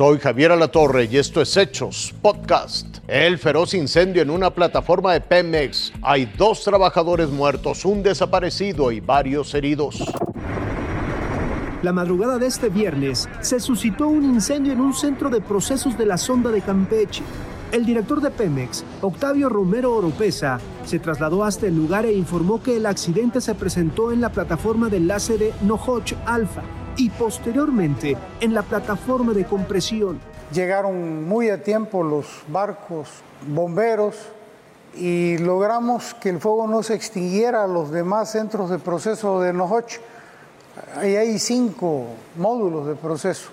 Soy Javier Alatorre y esto es Hechos Podcast. El feroz incendio en una plataforma de Pemex. Hay dos trabajadores muertos, un desaparecido y varios heridos. La madrugada de este viernes se suscitó un incendio en un centro de procesos de la sonda de Campeche. El director de Pemex, Octavio Romero Oropesa, se trasladó hasta el lugar e informó que el accidente se presentó en la plataforma de enlace de Nohoch Alpha y posteriormente en la plataforma de compresión. Llegaron muy a tiempo los barcos bomberos y logramos que el fuego no se extinguiera a los demás centros de proceso de Nohoch. Ahí hay cinco módulos de proceso.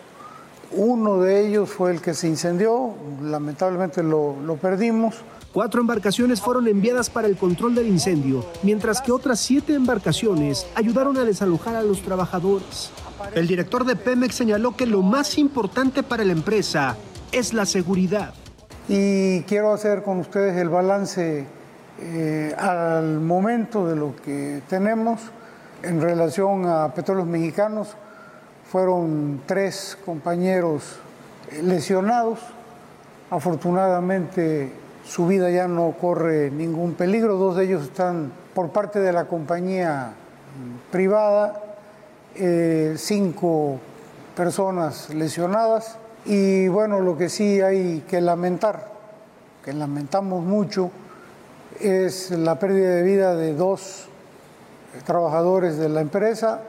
Uno de ellos fue el que se incendió, lamentablemente lo, lo perdimos. Cuatro embarcaciones fueron enviadas para el control del incendio, mientras que otras siete embarcaciones ayudaron a desalojar a los trabajadores. El director de Pemex señaló que lo más importante para la empresa es la seguridad. Y quiero hacer con ustedes el balance eh, al momento de lo que tenemos en relación a petróleos mexicanos fueron tres compañeros lesionados. Afortunadamente su vida ya no corre ningún peligro. Dos de ellos están por parte de la compañía privada, eh, cinco personas lesionadas. Y bueno, lo que sí hay que lamentar, que lamentamos mucho, es la pérdida de vida de dos trabajadores de la empresa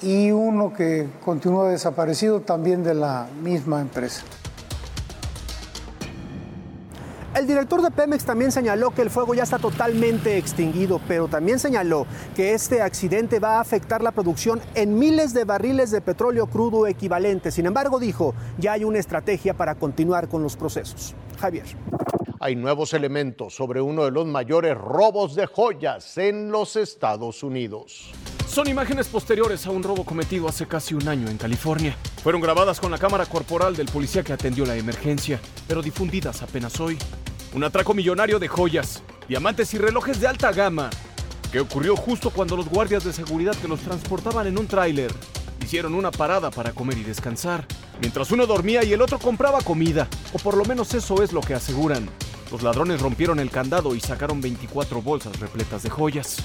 y uno que continúa desaparecido también de la misma empresa. El director de Pemex también señaló que el fuego ya está totalmente extinguido, pero también señaló que este accidente va a afectar la producción en miles de barriles de petróleo crudo equivalente. Sin embargo, dijo, ya hay una estrategia para continuar con los procesos. Javier. Hay nuevos elementos sobre uno de los mayores robos de joyas en los Estados Unidos. Son imágenes posteriores a un robo cometido hace casi un año en California. Fueron grabadas con la cámara corporal del policía que atendió la emergencia, pero difundidas apenas hoy. Un atraco millonario de joyas, diamantes y relojes de alta gama, que ocurrió justo cuando los guardias de seguridad que los transportaban en un tráiler hicieron una parada para comer y descansar, mientras uno dormía y el otro compraba comida, o por lo menos eso es lo que aseguran. Los ladrones rompieron el candado y sacaron 24 bolsas repletas de joyas.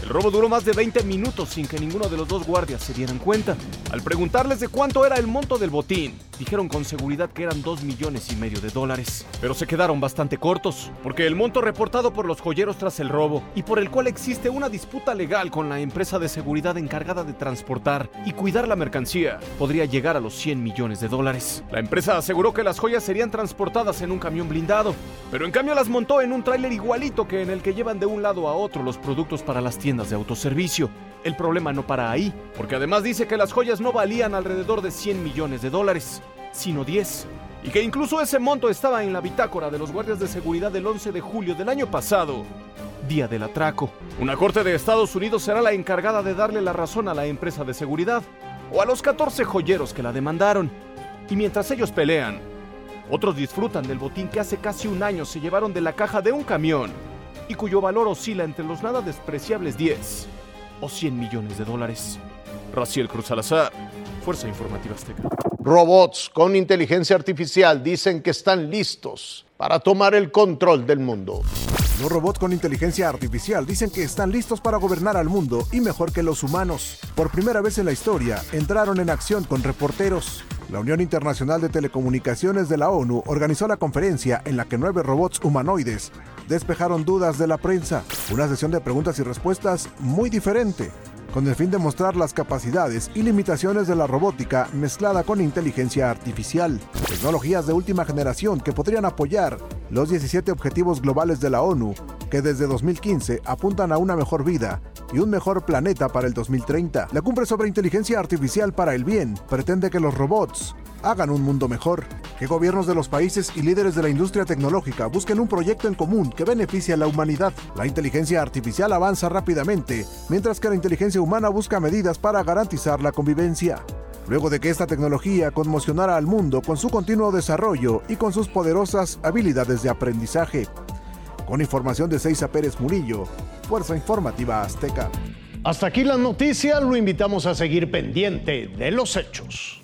El robo duró más de 20 minutos sin que ninguno de los dos guardias se dieran cuenta. Al preguntarles de cuánto era el monto del botín, dijeron con seguridad que eran 2 millones y medio de dólares. Pero se quedaron bastante cortos, porque el monto reportado por los joyeros tras el robo, y por el cual existe una disputa legal con la empresa de seguridad encargada de transportar y cuidar la mercancía, podría llegar a los 100 millones de dólares. La empresa aseguró que las joyas serían transportadas en un camión blindado, pero en cambio las montó en un tráiler igualito que en el que llevan de un lado a otro los productos para las tiendas de autoservicio. El problema no para ahí, porque además dice que las joyas no valían alrededor de 100 millones de dólares, sino 10. Y que incluso ese monto estaba en la bitácora de los guardias de seguridad del 11 de julio del año pasado, día del atraco. Una corte de Estados Unidos será la encargada de darle la razón a la empresa de seguridad o a los 14 joyeros que la demandaron. Y mientras ellos pelean, otros disfrutan del botín que hace casi un año se llevaron de la caja de un camión y cuyo valor oscila entre los nada despreciables 10 o 100 millones de dólares. Raciel Cruz Salazar, Fuerza Informativa Azteca. Robots con inteligencia artificial dicen que están listos para tomar el control del mundo. Los robots con inteligencia artificial dicen que están listos para gobernar al mundo y mejor que los humanos. Por primera vez en la historia, entraron en acción con reporteros. La Unión Internacional de Telecomunicaciones de la ONU organizó la conferencia en la que nueve robots humanoides despejaron dudas de la prensa. Una sesión de preguntas y respuestas muy diferente, con el fin de mostrar las capacidades y limitaciones de la robótica mezclada con inteligencia artificial. Tecnologías de última generación que podrían apoyar los 17 objetivos globales de la ONU, que desde 2015 apuntan a una mejor vida y un mejor planeta para el 2030. La cumbre sobre inteligencia artificial para el bien pretende que los robots hagan un mundo mejor, que gobiernos de los países y líderes de la industria tecnológica busquen un proyecto en común que beneficie a la humanidad. La inteligencia artificial avanza rápidamente, mientras que la inteligencia humana busca medidas para garantizar la convivencia. Luego de que esta tecnología conmocionara al mundo con su continuo desarrollo y con sus poderosas habilidades de aprendizaje. Con información de Seiza Pérez Murillo, Fuerza Informativa Azteca. Hasta aquí las noticias, lo invitamos a seguir pendiente de los hechos.